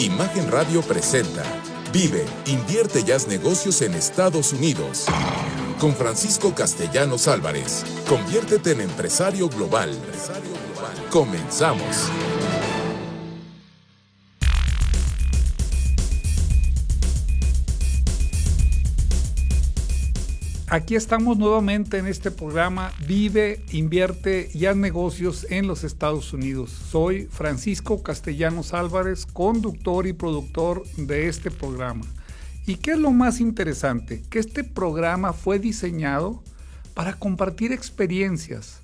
Imagen Radio presenta Vive, invierte y haz negocios en Estados Unidos. Con Francisco Castellanos Álvarez. Conviértete en empresario global. Comenzamos. Aquí estamos nuevamente en este programa Vive, invierte y haz negocios en los Estados Unidos. Soy Francisco Castellanos Álvarez, conductor y productor de este programa. ¿Y qué es lo más interesante? Que este programa fue diseñado para compartir experiencias.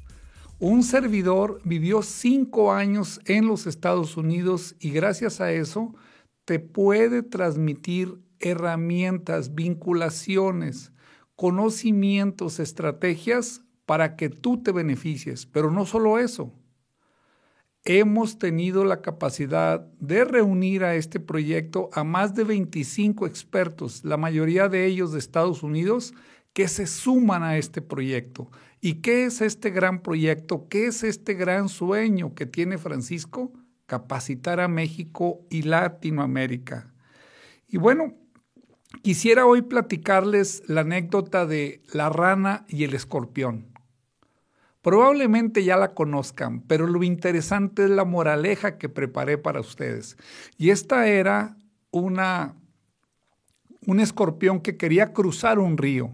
Un servidor vivió cinco años en los Estados Unidos y gracias a eso te puede transmitir herramientas, vinculaciones, conocimientos, estrategias para que tú te beneficies. Pero no solo eso. Hemos tenido la capacidad de reunir a este proyecto a más de 25 expertos, la mayoría de ellos de Estados Unidos, que se suman a este proyecto. ¿Y qué es este gran proyecto? ¿Qué es este gran sueño que tiene Francisco? Capacitar a México y Latinoamérica. Y bueno, Quisiera hoy platicarles la anécdota de la rana y el escorpión. Probablemente ya la conozcan, pero lo interesante es la moraleja que preparé para ustedes. Y esta era una un escorpión que quería cruzar un río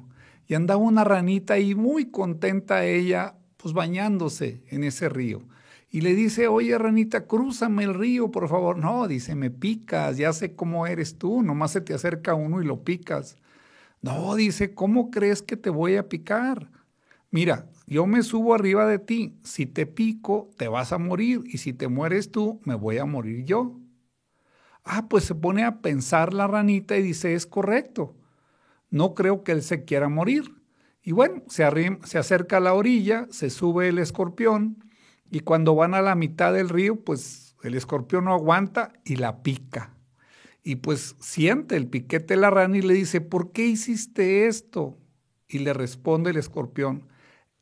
y andaba una ranita ahí muy contenta ella pues bañándose en ese río y le dice, oye ranita, crúzame el río, por favor. No, dice, me picas, ya sé cómo eres tú, nomás se te acerca uno y lo picas. No, dice, ¿cómo crees que te voy a picar? Mira, yo me subo arriba de ti, si te pico, te vas a morir, y si te mueres tú, me voy a morir yo. Ah, pues se pone a pensar la ranita y dice, es correcto, no creo que él se quiera morir. Y bueno, se, se acerca a la orilla, se sube el escorpión, y cuando van a la mitad del río, pues el escorpión no aguanta y la pica. Y pues siente el piquete la rana y le dice, ¿por qué hiciste esto? Y le responde el escorpión,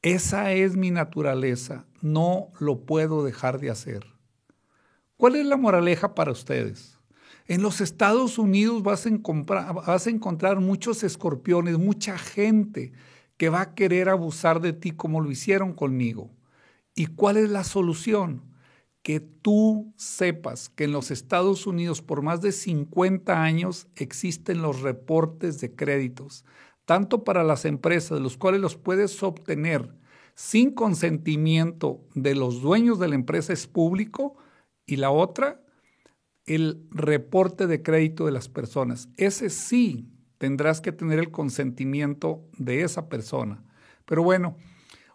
esa es mi naturaleza, no lo puedo dejar de hacer. ¿Cuál es la moraleja para ustedes? En los Estados Unidos vas a, vas a encontrar muchos escorpiones, mucha gente que va a querer abusar de ti como lo hicieron conmigo. ¿Y cuál es la solución? Que tú sepas que en los Estados Unidos por más de 50 años existen los reportes de créditos, tanto para las empresas, de los cuales los puedes obtener sin consentimiento de los dueños de la empresa es público, y la otra, el reporte de crédito de las personas. Ese sí tendrás que tener el consentimiento de esa persona. Pero bueno,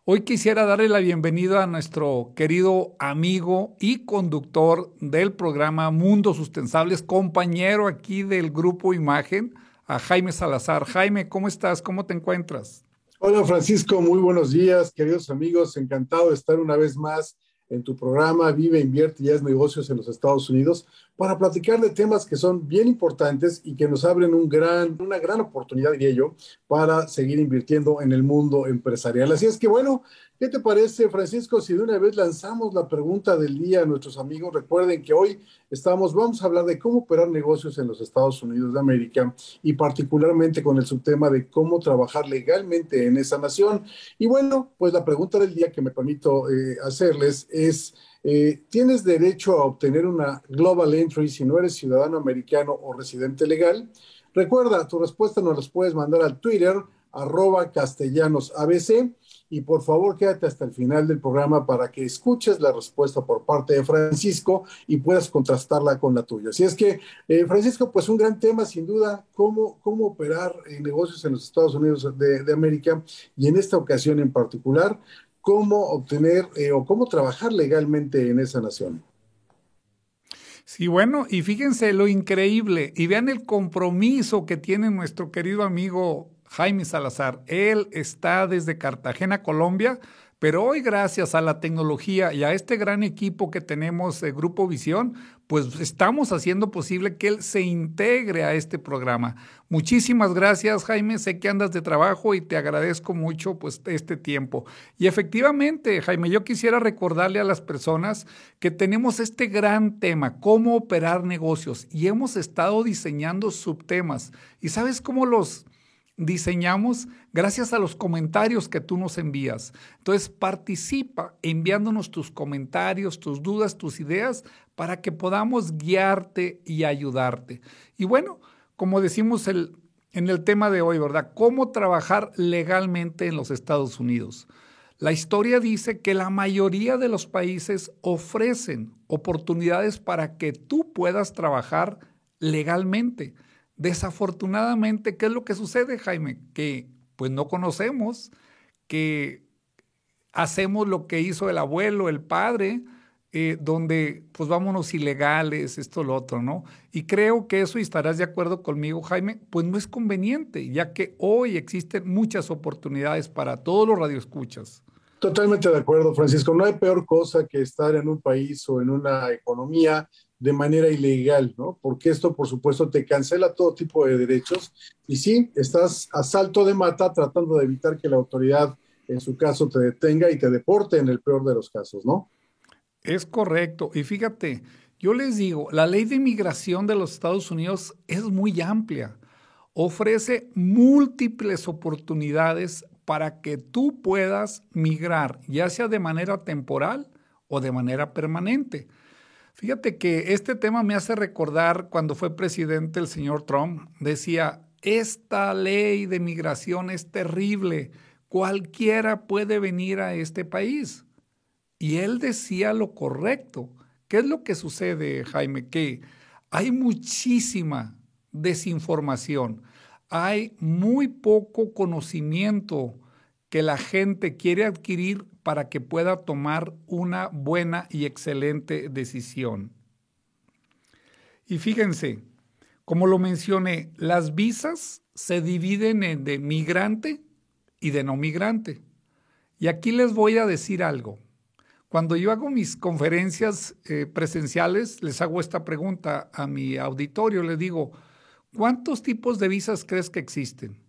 Hoy quisiera darle la bienvenida a nuestro querido amigo y conductor del programa Mundos Sustentables, compañero aquí del grupo Imagen, a Jaime Salazar. Jaime, ¿cómo estás? ¿Cómo te encuentras? Hola Francisco, muy buenos días, queridos amigos. Encantado de estar una vez más en tu programa Vive, Invierte y Haz Negocios en los Estados Unidos para platicar de temas que son bien importantes y que nos abren una gran oportunidad, diría yo, para seguir invirtiendo en el mundo empresarial. Así es que bueno, ¿Qué te parece, Francisco, si de una vez lanzamos la pregunta del día a nuestros amigos? Recuerden que hoy estamos, vamos a hablar de cómo operar negocios en los Estados Unidos de América y particularmente con el subtema de cómo trabajar legalmente en esa nación. Y bueno, pues la pregunta del día que me permito eh, hacerles es, eh, ¿tienes derecho a obtener una Global Entry si no eres ciudadano americano o residente legal? Recuerda, tu respuesta nos las puedes mandar al Twitter, arroba castellanosabc y por favor quédate hasta el final del programa para que escuches la respuesta por parte de Francisco y puedas contrastarla con la tuya. Así es que, eh, Francisco, pues un gran tema sin duda, cómo, cómo operar en negocios en los Estados Unidos de, América y en esta ocasión en particular, cómo obtener eh, o cómo trabajar legalmente en esa nación. Sí, bueno, y fíjense lo increíble y vean el compromiso que tiene nuestro querido amigo Jaime Salazar. Él está desde Cartagena, Colombia, Pero hoy, gracias a la tecnología y a este gran equipo que tenemos, Grupo Visión, pues estamos haciendo posible que él se integre a este programa. Muchísimas gracias, Jaime. Sé que andas de trabajo y te agradezco mucho pues este tiempo. Y efectivamente, Jaime, yo quisiera recordarle a las personas que tenemos este gran tema, cómo operar negocios, y hemos estado diseñando subtemas. ¿Y sabes cómo los diseñamos gracias a los comentarios que tú nos envías. Entonces, participa enviándonos tus comentarios, tus dudas, tus ideas, para que podamos guiarte y ayudarte. Y bueno, como decimos el, en el tema de hoy, ¿verdad? ¿Cómo trabajar legalmente en los Estados Unidos? La historia dice que la mayoría de los países ofrecen oportunidades para que tú puedas trabajar legalmente. Desafortunadamente, ¿qué es lo que sucede, Jaime? Que pues no conocemos, que hacemos lo que hizo el abuelo, el padre, eh, donde pues vámonos ilegales, esto, lo otro, ¿no? Y creo que eso, y estarás de acuerdo conmigo, Jaime, pues no es conveniente, ya que hoy existen muchas oportunidades para todos los radioescuchas. Totalmente de acuerdo, Francisco. No hay peor cosa que estar en un país o en una economía de manera ilegal, ¿no? Porque esto, por supuesto, te cancela todo tipo de derechos y sí, estás a salto de mata tratando de evitar que la autoridad, en su caso, te detenga y te deporte en el peor de los casos, ¿no? Es correcto. Y fíjate, yo les digo, la ley de inmigración de los Estados Unidos es muy amplia. Ofrece múltiples oportunidades para que tú puedas migrar, ya sea de manera temporal o de manera permanente. Fíjate que este tema me hace recordar cuando fue presidente el señor Trump. Decía, esta ley de migración es terrible. Cualquiera puede venir a este país. Y él decía lo correcto. ¿Qué es lo que sucede, Jaime? Que hay muchísima desinformación. Hay muy poco conocimiento que la gente quiere adquirir para que pueda tomar una buena y excelente decisión. Y fíjense, como lo mencioné, las visas se dividen en de migrante y de no migrante. Y aquí les voy a decir algo. Cuando yo hago mis conferencias eh, presenciales, les hago esta pregunta a mi auditorio, les digo, ¿cuántos tipos de visas crees que existen?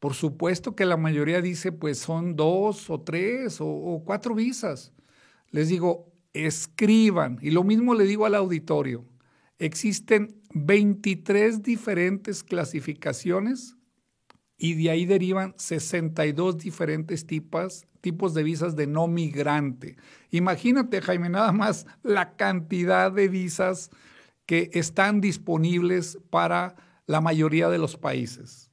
Por supuesto que la mayoría dice, pues son dos o tres o, cuatro visas. Les digo, escriban. Y lo mismo le digo al auditorio. Existen 23 diferentes clasificaciones y de ahí derivan 62 diferentes tipos, tipos de visas de no migrante. Imagínate, Jaime, nada más la cantidad de visas que están disponibles para la mayoría de los países.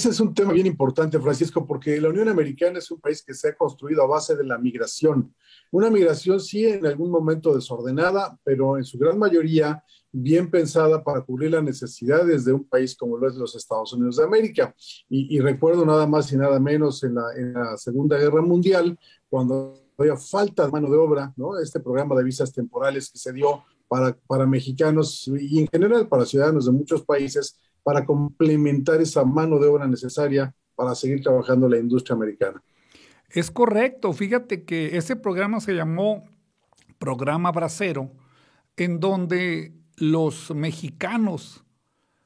Ese es un tema bien importante, Francisco, porque la Unión Americana es un país que se ha construido a base de la migración. Una migración sí en algún momento desordenada, pero en su gran mayoría bien pensada para cubrir las necesidades de un país como lo es los Estados Unidos de América. Y, recuerdo nada más y nada menos en la, Segunda Guerra Mundial, cuando había falta de mano de obra, ¿no? Este programa de visas temporales que se dio para, para mexicanos y en general para ciudadanos de muchos países para complementar esa mano de obra necesaria para seguir trabajando la industria americana. Es correcto. Fíjate que ese programa se llamó Programa Bracero, en donde los mexicanos,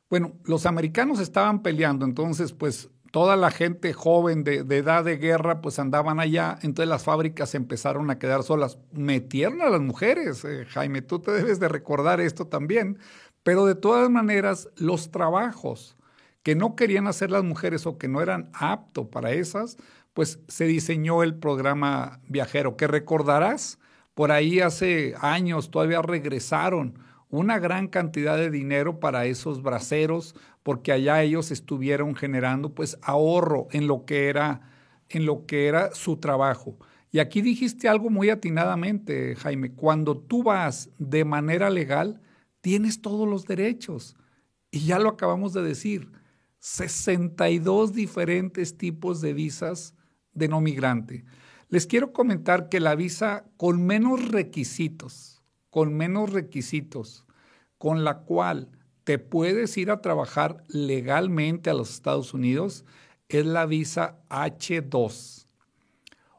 bueno, los americanos estaban peleando, entonces pues toda la gente joven de, edad de guerra pues andaban allá, entonces las fábricas empezaron a quedar solas. Metieron a las mujeres, eh, Jaime, tú te debes de recordar esto también, pero de todas maneras, los trabajos que no querían hacer las mujeres o que no eran aptos para esas, pues se diseñó el programa viajero, que recordarás, por ahí hace años todavía regresaron una gran cantidad de dinero para esos braceros, porque allá ellos estuvieron generando pues ahorro en lo que era, en lo que era su trabajo. Y aquí dijiste algo muy atinadamente, Jaime, cuando tú vas de manera legal, tienes todos los derechos. Y ya lo acabamos de decir, 62 diferentes tipos de visas de no migrante. Les quiero comentar que la visa con menos requisitos, con menos requisitos, con la cual te puedes ir a trabajar legalmente a los Estados Unidos, es la visa H2.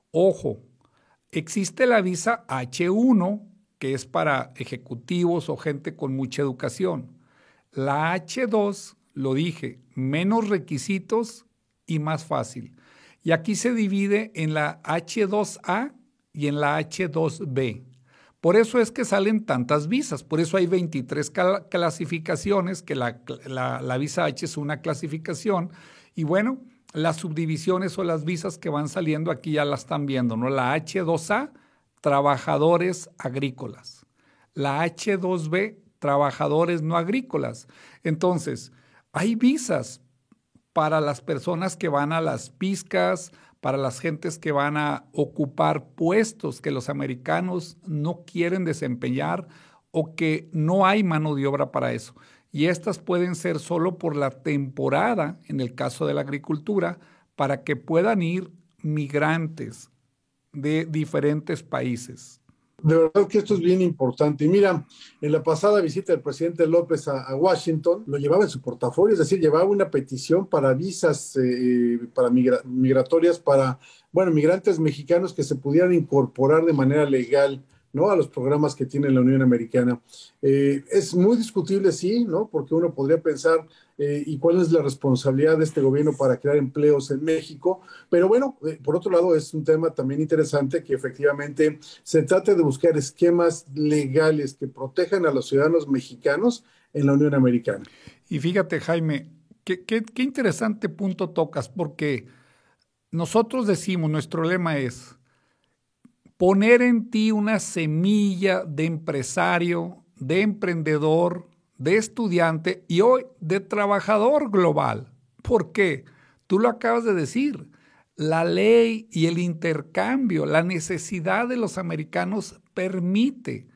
Ojo, existe la visa H1, que es para ejecutivos o gente con mucha educación. La H2, lo dije, menos requisitos y más fácil. Y aquí se divide en la H2A y en la H2B. Por eso es que salen tantas visas, por eso hay 23 clasificaciones, que la, la, visa H es una clasificación, y bueno, las subdivisiones o las visas que van saliendo aquí ya las están viendo, ¿no? La H2A, trabajadores agrícolas. La H2B, trabajadores no agrícolas. Entonces, hay visas para las personas que van a las piscas, para las gentes que van a ocupar puestos que los americanos no quieren desempeñar o que no hay mano de obra para eso. Y estas pueden ser solo por la temporada, en el caso de la agricultura, para que puedan ir migrantes de diferentes países de verdad que esto es bien importante. Y mira, en la pasada visita del presidente López a, Washington, lo llevaba en su portafolio, es decir, llevaba una petición para visas eh, para migratorias para, bueno, migrantes mexicanos que se pudieran incorporar de manera legal ¿no? a los programas que tiene la Unión Americana. Eh, es muy discutible, sí, ¿no? porque uno podría pensar, eh, ¿y cuál es la responsabilidad de este gobierno para crear empleos en México? Pero bueno, eh, por otro lado, es un tema también interesante que efectivamente se trate de buscar esquemas legales que protejan a los ciudadanos mexicanos en la Unión Americana. Y fíjate, Jaime, qué, qué, qué interesante punto tocas, porque nosotros decimos, nuestro lema es, poner en ti una semilla de empresario, de emprendedor, de estudiante y hoy de trabajador global. ¿Por qué? Tú lo acabas de decir. La ley y el intercambio, la necesidad de los americanos permite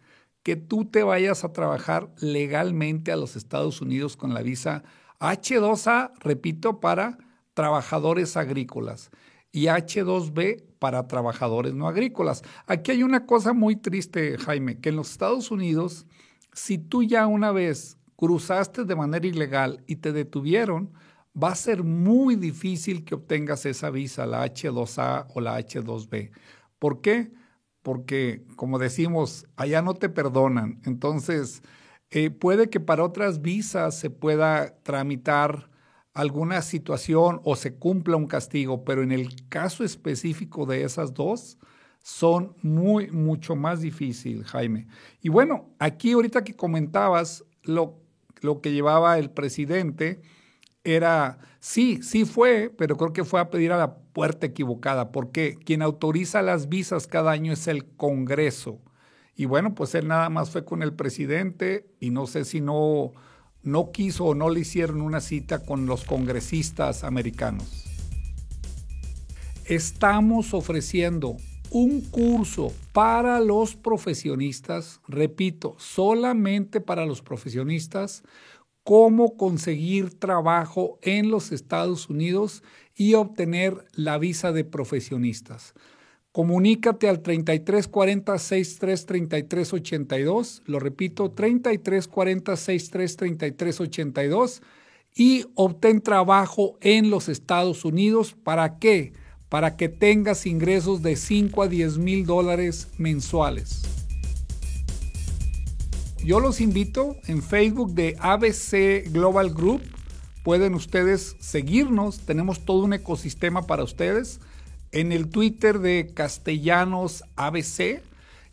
que tú te vayas a trabajar legalmente a los Estados Unidos con la visa H2A, repito, para trabajadores agrícolas y H2B para trabajadores no agrícolas. Aquí hay una cosa muy triste, Jaime, que en los Estados Unidos, si tú ya una vez cruzaste de manera ilegal y te detuvieron, va a ser muy difícil que obtengas esa visa, la H2A o la H2B. ¿Por qué? Porque, como decimos, allá no te perdonan. Entonces, eh, puede que para otras visas se pueda tramitar alguna situación o se cumpla un castigo, pero en el caso específico de esas dos, son muy, mucho más difícil, Jaime. Y bueno, aquí ahorita que comentabas lo, lo que llevaba el presidente, era, sí, sí fue, pero creo que fue a pedir a la puerta equivocada, porque quien autoriza las visas cada año es el Congreso. Y bueno, pues él nada más fue con el presidente y no sé si no no quiso o no le hicieron una cita con los congresistas americanos. Estamos ofreciendo un curso para los profesionistas, repito, solamente para los profesionistas, cómo conseguir trabajo en los Estados Unidos y obtener la visa de profesionistas. Comunícate al 3340 63 33 82, lo repito, 3340 63 33 82 y obtén trabajo en los Estados Unidos. ¿Para qué? Para que tengas ingresos de 5 a 10 mil dólares mensuales. Yo los invito en Facebook de ABC Global Group. Pueden ustedes seguirnos, tenemos todo un ecosistema para ustedes en el Twitter de Castellanos ABC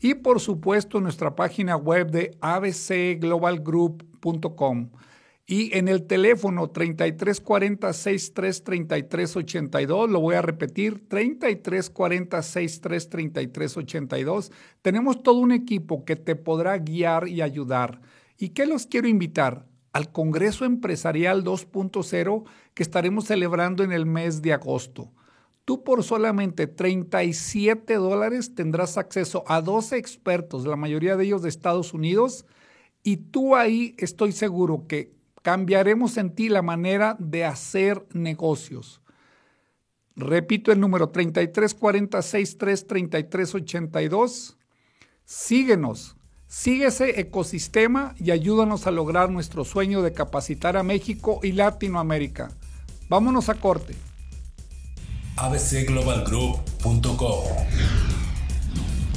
y por supuesto en nuestra página web de abcglobalgroup.com y en el teléfono 3340 633382 lo voy a repetir, 3340 633382 Tenemos todo un equipo que te podrá guiar y ayudar. ¿Y qué los quiero invitar? Al Congreso Empresarial 2.0 que estaremos celebrando en el mes de agosto. Tú por solamente 37 dólares tendrás acceso a 12 expertos, la mayoría de ellos de Estados Unidos, y tú ahí estoy seguro que cambiaremos en ti la manera de hacer negocios. Repito el número 33463382. Síguenos, sigue ese ecosistema y ayúdanos a lograr nuestro sueño de capacitar a México y Latinoamérica. Vámonos a corte. ABC Global Group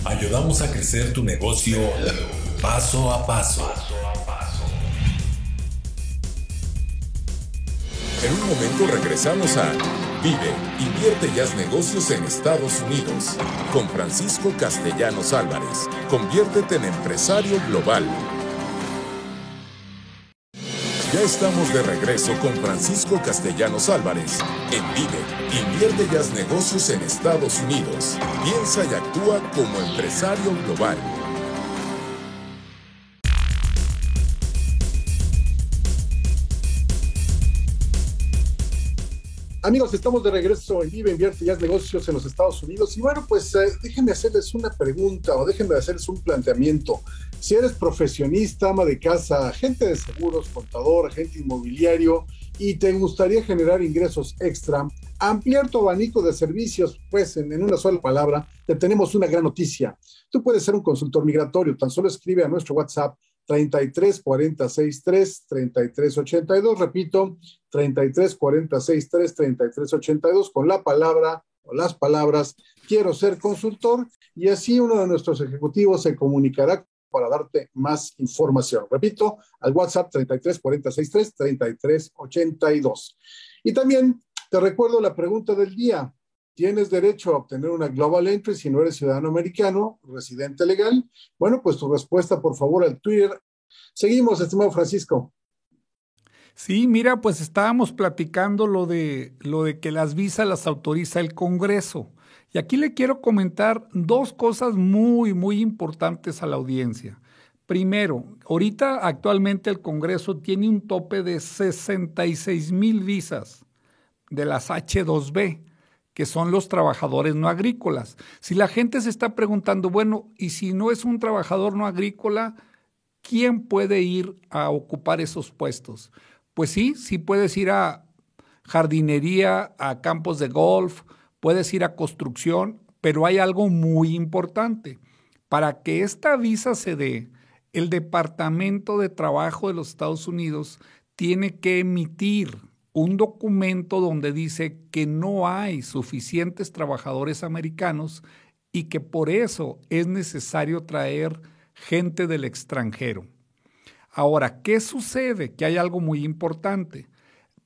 Ayudamos a crecer tu negocio paso a paso. En un momento regresamos a Vive, invierte y haz negocios en Estados Unidos con Francisco Castellanos Álvarez. Conviértete en empresario global. Ya estamos de regreso con Francisco Castellanos Álvarez en Vive, invierte y haz negocios en Estados Unidos. Piensa y actúa como empresario global. Amigos, estamos de regreso en Vive, Invierte y Haz Negocios en los Estados Unidos. Y bueno, pues eh, déjenme hacerles una pregunta o déjenme hacerles un planteamiento. Si eres profesionista, ama de casa, agente de seguros, contador, agente inmobiliario y te gustaría generar ingresos extra, ampliar tu abanico de servicios, pues en, en una sola palabra, te tenemos una gran noticia. Tú puedes ser un consultor migratorio, tan solo escribe a nuestro WhatsApp 33 40 63 33 82. Repito, 33 40 63 33 82 con la palabra o las palabras quiero ser consultor y así uno de nuestros ejecutivos se comunicará para darte más información. Repito, al WhatsApp 33 40 63 33 82. Y también te recuerdo la pregunta del día tienes derecho a obtener una Global Entry si no eres ciudadano americano, residente legal. Bueno, pues tu respuesta, por favor, al Twitter. Seguimos, estimado Francisco. Sí, mira, pues estábamos platicando lo de, lo de que las visas las autoriza el Congreso. Y aquí le quiero comentar dos cosas muy, muy importantes a la audiencia. Primero, ahorita actualmente el Congreso tiene un tope de 66 mil visas de las H2B que son los trabajadores no agrícolas. Si la gente se está preguntando, bueno, y si no es un trabajador no agrícola, ¿quién puede ir a ocupar esos puestos? Pues sí, sí puedes ir a jardinería, a campos de golf, puedes ir a construcción, pero hay algo muy importante. Para que esta visa se dé, el Departamento de Trabajo de los Estados Unidos tiene que emitir un documento donde dice que no hay suficientes trabajadores americanos y que por eso es necesario traer gente del extranjero. Ahora, ¿qué sucede? Que hay algo muy importante.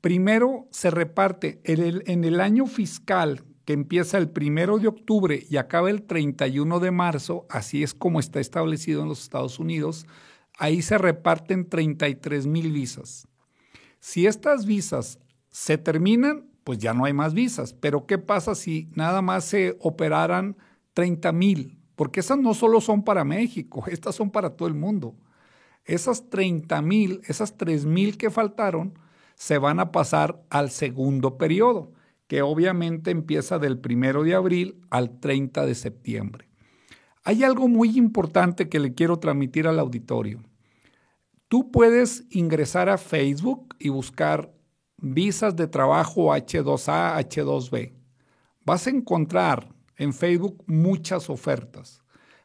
Primero se reparte en el, año fiscal que empieza el primero de octubre y acaba el 31 de marzo, así es como está establecido en los Estados Unidos, ahí se reparten 33 mil visas. Si estas visas se terminan, pues ya no hay más visas. Pero ¿qué pasa si nada más se operaran 30 mil? Porque esas no solo son para México, estas son para todo el mundo. Esas 30 mil, esas 3 mil que faltaron, se van a pasar al segundo periodo, que obviamente empieza del primero de abril al 30 de septiembre. Hay algo muy importante que le quiero transmitir al auditorio. Tú puedes ingresar a Facebook y buscar visas de trabajo H2A, H2B. Vas a encontrar en Facebook muchas ofertas,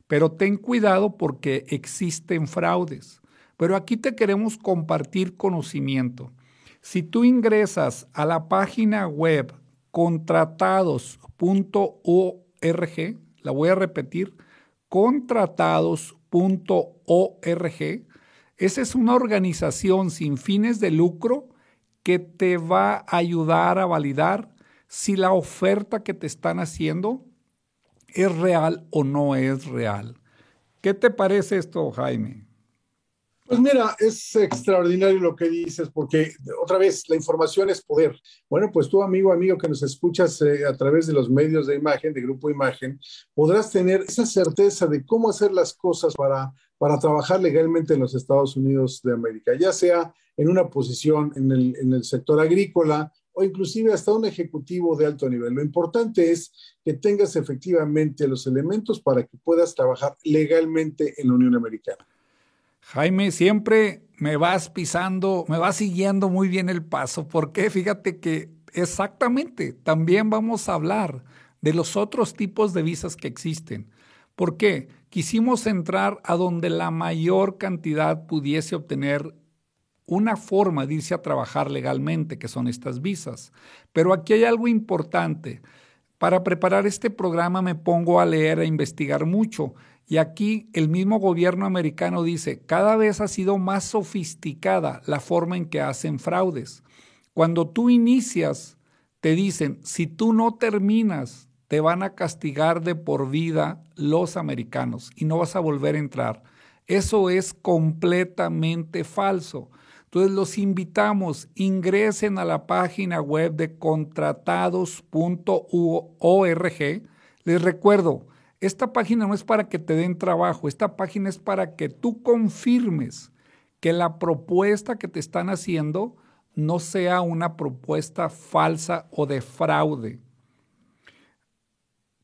pero ten cuidado porque existen fraudes. Pero aquí te queremos compartir conocimiento. Si tú ingresas a la página web contratados.org, la voy a repetir, contratados.org, esa es una organización sin fines de lucro que te va a ayudar a validar si la oferta que te están haciendo es real o no es real. ¿Qué te parece esto, Jaime? Pues mira, es extraordinario lo que dices, porque otra vez, la información es poder. Bueno, pues tú, amigo, amigo que nos escuchas eh, a través de los medios de imagen, de Grupo Imagen, podrás tener esa certeza de cómo hacer las cosas para para trabajar legalmente en los Estados Unidos de América, ya sea en una posición en el, en el sector agrícola o inclusive hasta un ejecutivo de alto nivel. Lo importante es que tengas efectivamente los elementos para que puedas trabajar legalmente en la Unión Americana. Jaime, siempre me vas pisando, me vas siguiendo muy bien el paso, porque fíjate que exactamente también vamos a hablar de los otros tipos de visas que existen. ¿Por qué? quisimos entrar a donde la mayor cantidad pudiese obtener una forma de irse a trabajar legalmente, que son estas visas. Pero aquí hay algo importante. Para preparar este programa me pongo a leer, a investigar mucho. Y aquí el mismo gobierno americano dice, cada vez ha sido más sofisticada la forma en que hacen fraudes. Cuando tú inicias, te dicen, si tú no terminas, te van a castigar de por vida los americanos y no vas a volver a entrar. Eso es completamente falso. Entonces los invitamos, ingresen a la página web de contratados.org. Les recuerdo, esta página no es para que te den trabajo, esta página es para que tú confirmes que la propuesta que te están haciendo no sea una propuesta falsa o de fraude.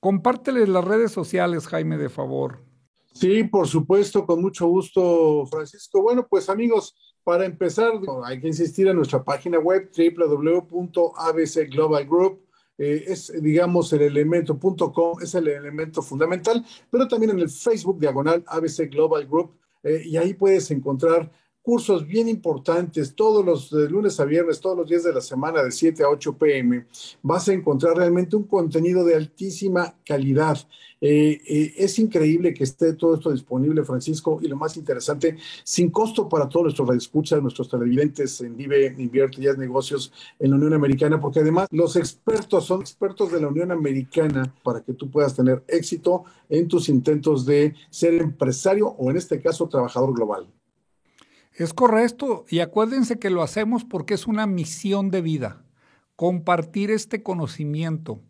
Compárteles las redes sociales, Jaime, de favor. Sí, por supuesto, con mucho gusto, Francisco. Bueno, pues amigos, para empezar, hay que insistir en nuestra página web www.abcglobalgroup. Eh, es, digamos, el elemento.com, es el elemento fundamental, pero también en el Facebook diagonal ABC Global Group, eh, y ahí puedes encontrar cursos bien importantes todos los de lunes a viernes, todos los días de la semana de 7 a 8 pm. Vas a encontrar realmente un contenido de altísima calidad. Eh, eh, es increíble que esté todo esto disponible, Francisco, y lo más interesante, sin costo para todos nuestros radioescuchas, nuestros televidentes en Vive, Invierte y Negocios en la Unión Americana, porque además los expertos son expertos de la Unión Americana para que tú puedas tener éxito en tus intentos de ser empresario o en este caso trabajador global. Es correcto, y acuérdense que lo hacemos porque es una misión de vida, compartir este conocimiento.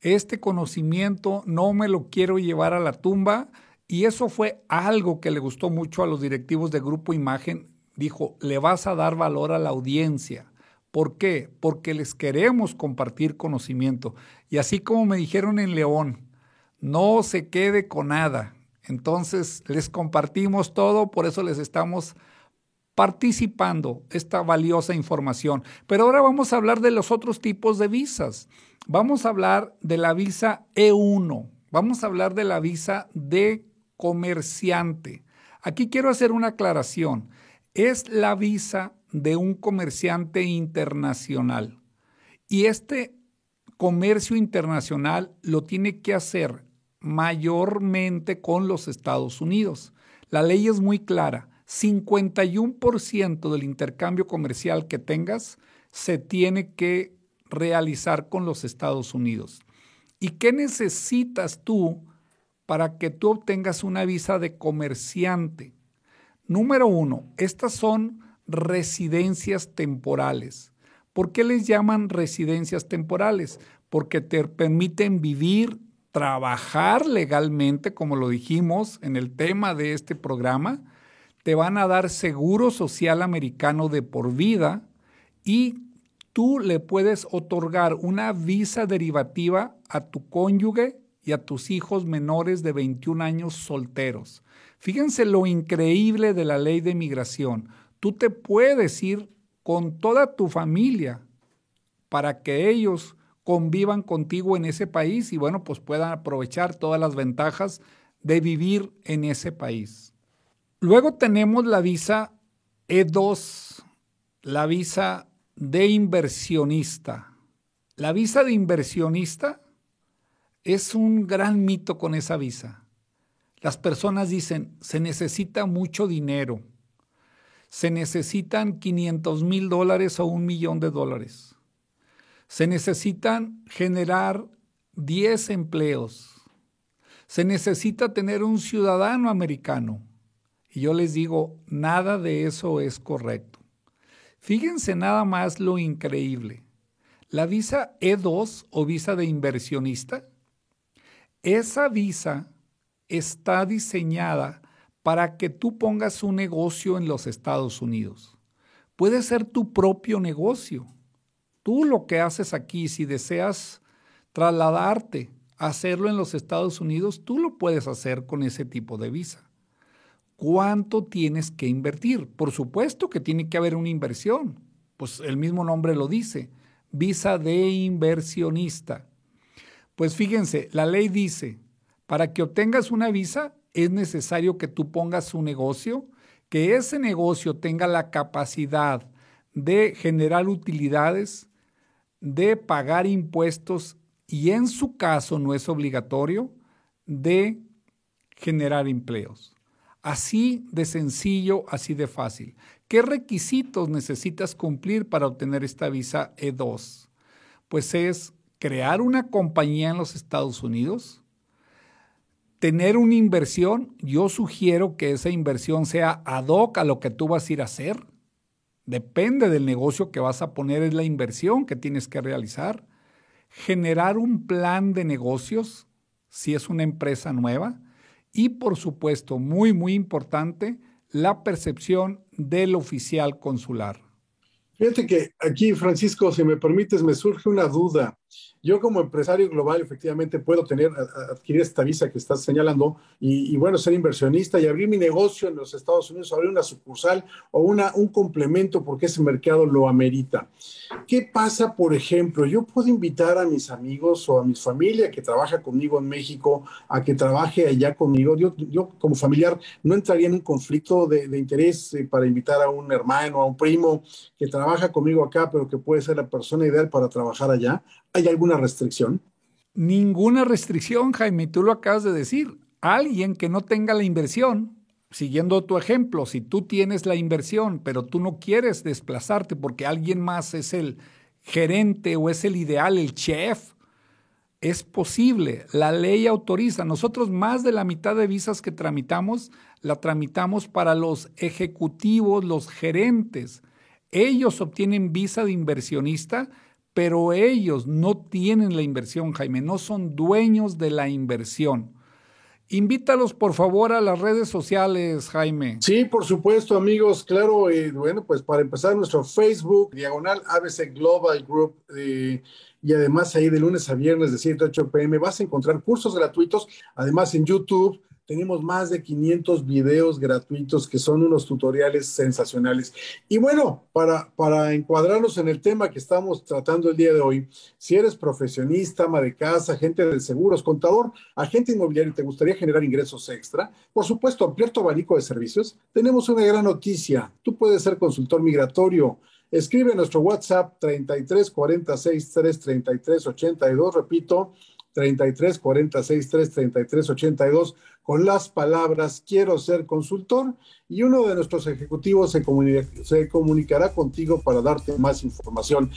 Este conocimiento no me lo quiero llevar a la tumba y eso fue algo que le gustó mucho a los directivos de Grupo Imagen. Dijo, le vas a dar valor a la audiencia. ¿Por qué? Porque les queremos compartir conocimiento. Y así como me dijeron en León, no se quede con nada. Entonces les compartimos todo, por eso les estamos participando esta valiosa información. Pero ahora vamos a hablar de los otros tipos de visas. Vamos a hablar de la visa E1. Vamos a hablar de la visa de comerciante. Aquí quiero hacer una aclaración. Es la visa de un comerciante internacional. Y este comercio internacional lo tiene que hacer mayormente con los Estados Unidos. La ley es muy clara. 51% del intercambio comercial que tengas se tiene que realizar con los Estados Unidos. ¿Y qué necesitas tú para que tú obtengas una visa de comerciante? Número uno, estas son residencias temporales. ¿Por qué les llaman residencias temporales? Porque te permiten vivir, trabajar legalmente, como lo dijimos en el tema de este programa, te van a dar seguro social americano de por vida y tú le puedes otorgar una visa derivativa a tu cónyuge y a tus hijos menores de 21 años solteros. Fíjense lo increíble de la ley de migración. Tú te puedes ir con toda tu familia para que ellos convivan contigo en ese país y bueno, pues puedan aprovechar todas las ventajas de vivir en ese país. Luego tenemos la visa E2, la visa de inversionista. La visa de inversionista es un gran mito con esa visa. Las personas dicen, se necesita mucho dinero, se necesitan 500 mil dólares o un millón de dólares, se necesitan generar 10 empleos, se necesita tener un ciudadano americano y yo les digo, nada de eso es correcto. Fíjense nada más lo increíble. La visa E2 o visa de inversionista, esa visa está diseñada para que tú pongas un negocio en los Estados Unidos. Puede ser tu propio negocio. Tú lo que haces aquí, si deseas trasladarte, hacerlo en los Estados Unidos, tú lo puedes hacer con ese tipo de visa. ¿Cuánto tienes que invertir? Por supuesto que tiene que haber una inversión. Pues el mismo nombre lo dice, visa de inversionista. Pues fíjense, la ley dice, para que obtengas una visa es necesario que tú pongas un negocio, que ese negocio tenga la capacidad de generar utilidades, de pagar impuestos y en su caso no es obligatorio de generar empleos. Así de sencillo, así de fácil. ¿Qué requisitos necesitas cumplir para obtener esta visa E2? Pues es crear una compañía en los Estados Unidos, tener una inversión, yo sugiero que esa inversión sea ad hoc a lo que tú vas a ir a hacer. Depende del negocio que vas a poner, es la inversión que tienes que realizar. Generar un plan de negocios, si es una empresa nueva. Y por supuesto, muy, muy importante, la percepción del oficial consular. Fíjate que aquí, Francisco, si me permites, me surge una duda. Yo como empresario global efectivamente puedo tener, adquirir esta visa que estás señalando y, bueno, ser inversionista y abrir mi negocio en los Estados Unidos, abrir una sucursal o una, un complemento porque ese mercado lo amerita. ¿Qué pasa, por ejemplo? Yo puedo invitar a mis amigos o a mi familia que trabaja conmigo en México a que trabaje allá conmigo. Yo, yo como familiar no entraría en un conflicto de, interés eh, para invitar a un hermano, a un primo que trabaja conmigo acá, pero que puede ser la persona ideal para trabajar allá. ¿Hay alguna restricción? Ninguna restricción, Jaime, tú lo acabas de decir. Alguien que no tenga la inversión, siguiendo tu ejemplo, si tú tienes la inversión, pero tú no quieres desplazarte porque alguien más es el gerente o es el ideal, el chef, es posible. La ley autoriza. Nosotros más de la mitad de visas que tramitamos, la tramitamos para los ejecutivos, los gerentes. Ellos obtienen visa de inversionista pero ellos no tienen la inversión, Jaime, no son dueños de la inversión. Invítalos, por favor, a las redes sociales, Jaime. Sí, por supuesto, amigos. Claro, eh, bueno, pues para empezar, nuestro Facebook, diagonal ABC Global Group, eh, y además ahí de lunes a viernes de 7 a 8 pm vas a encontrar cursos gratuitos, además en YouTube tenemos más de 500 videos gratuitos que son unos tutoriales sensacionales. Y bueno, para, para encuadrarnos en el tema que estamos tratando el día de hoy, si eres profesionista, ama de casa, agente de seguros, contador, agente inmobiliario y te gustaría generar ingresos extra, por supuesto, ampliar tu abanico de servicios, tenemos una gran noticia. Tú puedes ser consultor migratorio. Escribe nuestro WhatsApp 33 46 3 33 82, repito, 33 46 3 33 82 con las palabras quiero ser consultor y uno de nuestros ejecutivos se, se comunicará contigo para darte más información.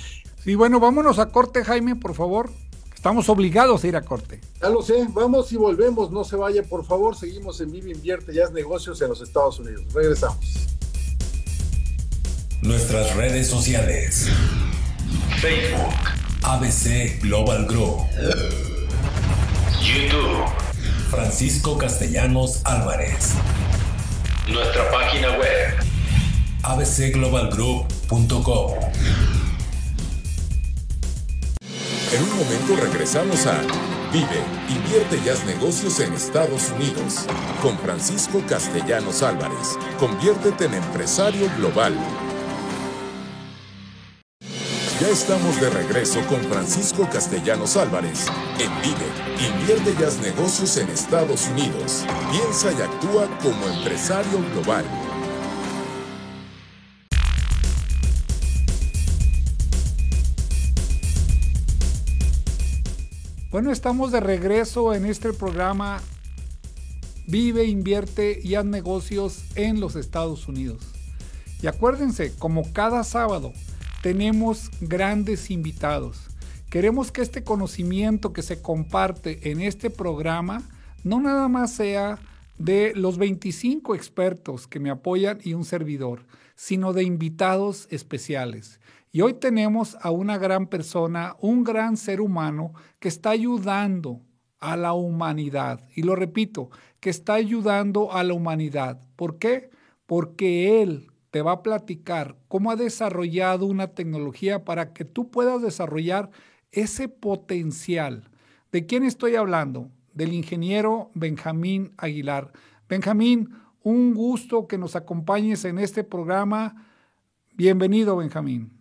Sí, bueno, vámonos a corte, Jaime, por favor. Estamos obligados a ir a corte. Ya lo sé, vamos y volvemos, no se vaya, por favor, seguimos en Vive Invierte Ya es Negocios en los Estados Unidos. Regresamos. Nuestras redes sociales. Facebook. ABC Global Grow. YouTube. Francisco Castellanos Álvarez. Nuestra página web. abcglobalgroup.com. En un momento regresamos a Vive, invierte y haz negocios en Estados Unidos. Con Francisco Castellanos Álvarez. Conviértete en empresario global. Ya estamos de regreso con Francisco Castellanos Álvarez en Vive. Invierte y haz negocios en Estados Unidos. Piensa y actúa como empresario global. Bueno, estamos de regreso en este programa Vive, invierte y haz negocios en los Estados Unidos. Y acuérdense, como cada sábado, tenemos grandes invitados. Queremos que este conocimiento que se comparte en este programa no nada más sea de los 25 expertos que me apoyan y un servidor, sino de invitados especiales. Y hoy tenemos a una gran persona, un gran ser humano que está ayudando a la humanidad. Y lo repito, que está ayudando a la humanidad. ¿Por qué? Porque él te va a platicar cómo ha desarrollado una tecnología para que tú puedas desarrollar ese potencial. ¿De quién estoy hablando? Del ingeniero Benjamín Aguilar. Benjamín, un gusto que nos acompañes en este programa. Bienvenido, Benjamín.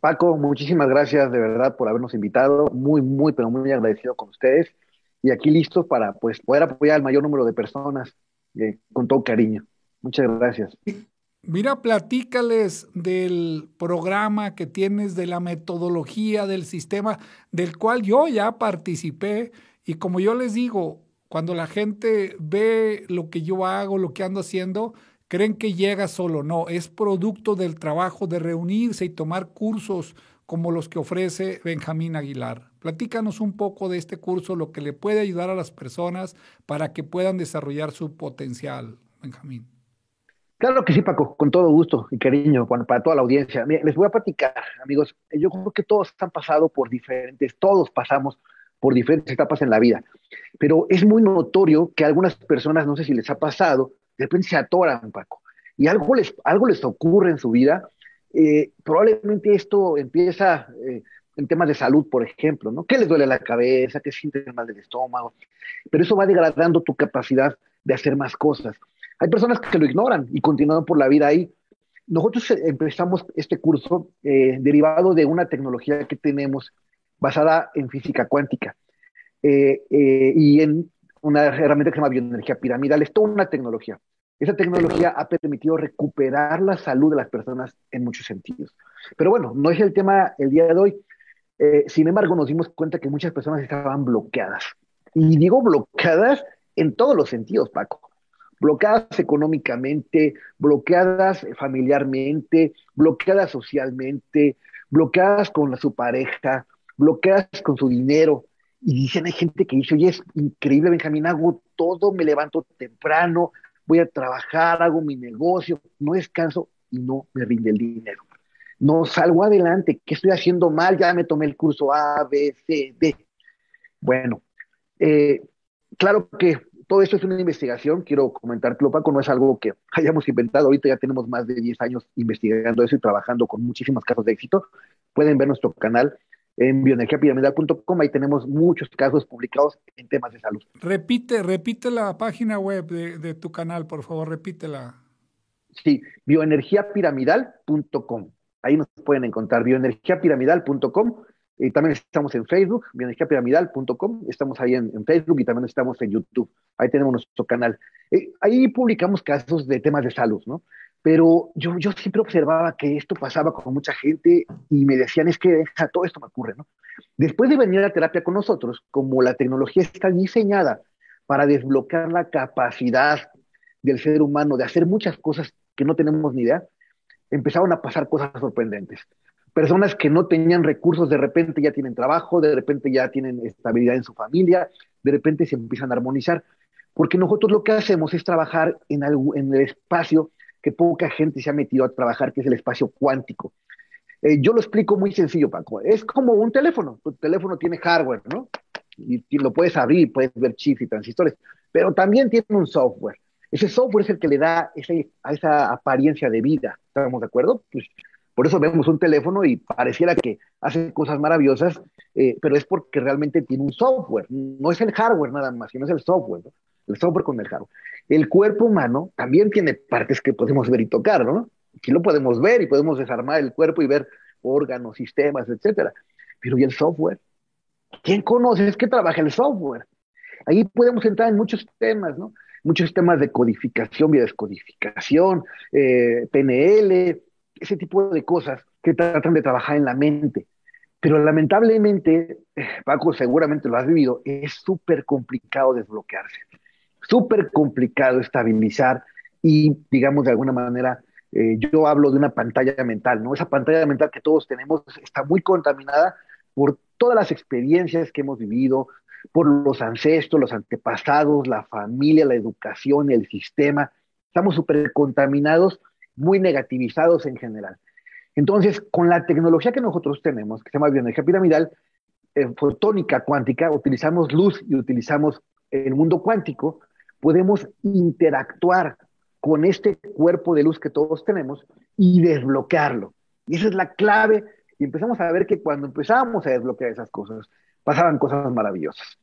Paco, muchísimas gracias de verdad por habernos invitado. Muy, muy, pero muy agradecido con ustedes. Y aquí listos para pues, poder apoyar al mayor número de personas eh, con todo cariño. Muchas gracias. Mira, platícales del programa que tienes, de la metodología, del sistema, del cual yo ya participé. Y como yo les digo, cuando la gente ve lo que yo hago, lo que ando haciendo, creen que llega solo. No, es producto del trabajo de reunirse y tomar cursos como los que ofrece Benjamín Aguilar. Platícanos un poco de este curso, lo que le puede ayudar a las personas para que puedan desarrollar su potencial, Benjamín. Claro que sí, Paco, con todo gusto y cariño para toda la audiencia. les voy a platicar, amigos. Yo creo que todos han pasado por diferentes, todos pasamos por diferentes etapas en la vida, pero es muy notorio que algunas personas, no sé si les ha pasado, de repente se atoran, Paco, y algo les, algo les ocurre en su vida. Eh, probablemente esto empieza eh, en temas de salud, por ejemplo, ¿no? ¿Qué les duele la cabeza? ¿Qué sienten mal del estómago? Pero eso va degradando tu capacidad de hacer más cosas. Hay personas que lo ignoran y continúan por la vida ahí. Nosotros eh, empezamos este curso eh, derivado de una tecnología que tenemos basada en física cuántica eh, y en una herramienta que se llama bioenergía piramidal. Es toda una tecnología. Esa tecnología ha permitido recuperar la salud de las personas en muchos sentidos. Pero bueno, no es el tema el día de hoy. sin embargo, nos dimos cuenta que muchas personas estaban bloqueadas. Y digo bloqueadas en todos los sentidos, Paco bloqueadas económicamente, bloqueadas familiarmente, bloqueadas socialmente, bloqueadas con su pareja, bloqueadas con su dinero. Y dicen, hay gente que dice, oye, es increíble, Benjamín, hago todo, me levanto temprano, voy a trabajar, hago mi negocio, no descanso y no me rinde el dinero. No salgo adelante, ¿qué estoy haciendo mal? Ya me tomé el curso A, B, C, D. Bueno, eh, claro que todo esto es una investigación, quiero comentar, Paco, no es algo que hayamos inventado, ahorita ya tenemos más de 10 años investigando eso y trabajando con muchísimos casos de éxito. Pueden ver nuestro canal en bioenergiapiramidal.com, ahí tenemos muchos casos publicados en temas de salud. Repite, repite la página web de, de tu canal, por favor, repítela. Sí, bioenergiapiramidal.com. Ahí nos pueden encontrar, bioenergiapiramidal.com y también estamos en Facebook, bienergiapiramidal.com, estamos ahí en, Facebook y también estamos en YouTube. Ahí tenemos nuestro canal. Eh, ahí publicamos casos de temas de salud, ¿no? Pero yo, yo siempre observaba que esto pasaba con mucha gente y me decían, es que todo esto me ocurre, ¿no? Después de venir a terapia con nosotros, como la tecnología está diseñada para desbloquear la capacidad del ser humano de hacer muchas cosas que no tenemos ni idea, empezaron a pasar cosas sorprendentes personas que no tenían recursos de repente ya tienen trabajo, de repente ya tienen estabilidad en su familia, de repente se empiezan a armonizar, porque nosotros lo que hacemos es trabajar en, en el espacio que poca gente se ha metido a trabajar, que es el espacio cuántico. Eh, yo lo explico muy sencillo, Paco. Es como un teléfono. Tu teléfono tiene hardware, ¿no? Y, lo puedes abrir, puedes ver chips y transistores, pero también tiene un software. Ese software es el que le da a esa apariencia de vida. ¿Estamos de acuerdo? Pues por eso vemos un teléfono y pareciera que hace cosas maravillosas, eh, pero es porque realmente tiene un software. No es el hardware nada más, sino es el software, el software con el hardware. El cuerpo humano también tiene partes que podemos ver y tocar, ¿no? Aquí lo podemos ver y podemos desarmar el cuerpo y ver órganos, sistemas, etcétera. Pero ¿y el software? ¿Quién conoce? Es que trabaja el software. Ahí podemos entrar en muchos temas, ¿no? Muchos temas de codificación, biodescodificación, eh, PNL, ese tipo de cosas que tratan de trabajar en la mente. Pero lamentablemente, eh, Paco, seguramente lo has vivido, es súper complicado desbloquearse, súper complicado estabilizar y, digamos, de alguna manera, eh, yo hablo de una pantalla mental, ¿no? Esa pantalla mental que todos tenemos está muy contaminada por todas las experiencias que hemos vivido, por los ancestros, los antepasados, la familia, la educación, el sistema. Estamos súper contaminados muy negativizados en general. Entonces, con la tecnología que nosotros tenemos, que se llama bioenergía piramidal, eh, fotónica cuántica, utilizamos luz y utilizamos el mundo cuántico, podemos interactuar con este cuerpo de luz que todos tenemos y desbloquearlo. Y esa es la clave. Y empezamos a ver que cuando empezábamos a desbloquear esas cosas, pasaban cosas maravillosas.